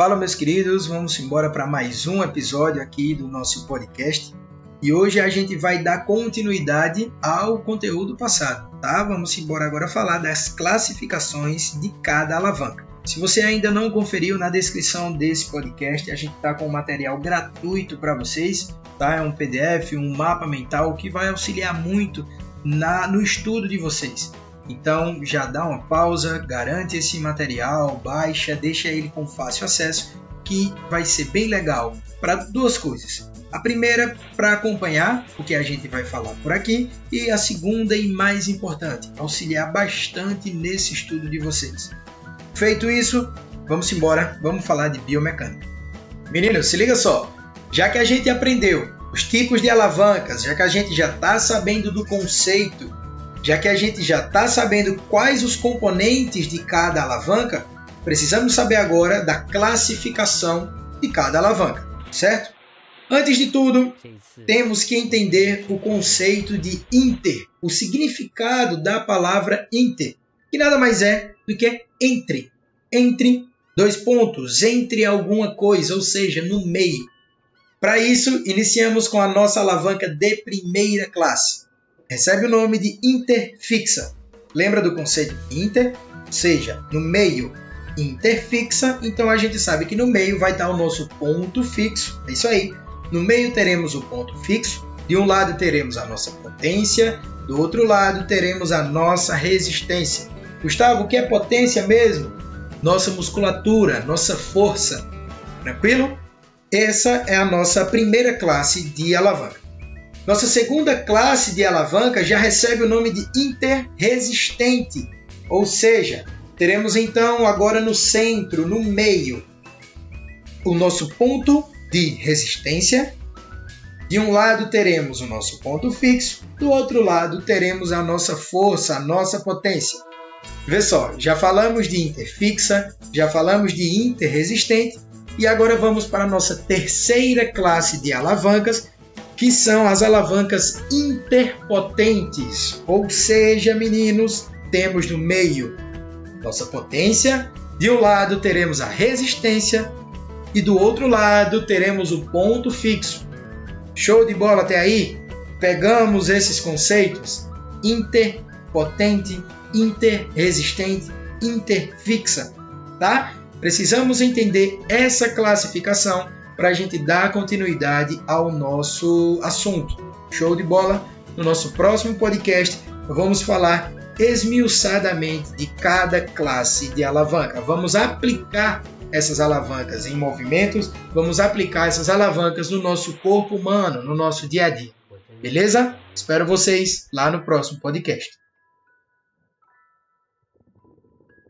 Fala, meus queridos, vamos embora para mais um episódio aqui do nosso podcast. E hoje a gente vai dar continuidade ao conteúdo passado, tá? Vamos embora agora falar das classificações de cada alavanca. Se você ainda não conferiu, na descrição desse podcast a gente está com um material gratuito para vocês, tá? É um PDF, um mapa mental que vai auxiliar muito na, no estudo de vocês. Então já dá uma pausa, garante esse material, baixa, deixa ele com fácil acesso, que vai ser bem legal para duas coisas. A primeira, para acompanhar o que a gente vai falar por aqui, e a segunda e mais importante, auxiliar bastante nesse estudo de vocês. Feito isso, vamos embora, vamos falar de biomecânica. Meninos, se liga só, já que a gente aprendeu os tipos de alavancas, já que a gente já está sabendo do conceito já que a gente já está sabendo quais os componentes de cada alavanca, precisamos saber agora da classificação de cada alavanca, certo? Antes de tudo, temos que entender o conceito de inter, o significado da palavra inter, que nada mais é do que entre. Entre dois pontos, entre alguma coisa, ou seja, no meio. Para isso, iniciamos com a nossa alavanca de primeira classe recebe o nome de interfixa. Lembra do conceito inter? Seja, no meio interfixa, então a gente sabe que no meio vai estar o nosso ponto fixo. É isso aí. No meio teremos o ponto fixo. De um lado teremos a nossa potência, do outro lado teremos a nossa resistência. Gustavo, o que é potência mesmo? Nossa musculatura, nossa força. Tranquilo? Essa é a nossa primeira classe de alavanca. Nossa segunda classe de alavanca já recebe o nome de interresistente, ou seja, teremos então agora no centro, no meio, o nosso ponto de resistência. De um lado teremos o nosso ponto fixo, do outro lado teremos a nossa força, a nossa potência. Vê só, já falamos de interfixa, já falamos de interresistente e agora vamos para a nossa terceira classe de alavancas, que são as alavancas interpotentes. Ou seja, meninos, temos no meio nossa potência, de um lado teremos a resistência e do outro lado teremos o ponto fixo. Show de bola até aí? Pegamos esses conceitos interpotente, interresistente, interfixa, tá? Precisamos entender essa classificação para a gente dar continuidade ao nosso assunto. Show de bola? No nosso próximo podcast, vamos falar esmiuçadamente de cada classe de alavanca. Vamos aplicar essas alavancas em movimentos, vamos aplicar essas alavancas no nosso corpo humano, no nosso dia a dia. Beleza? Espero vocês lá no próximo podcast.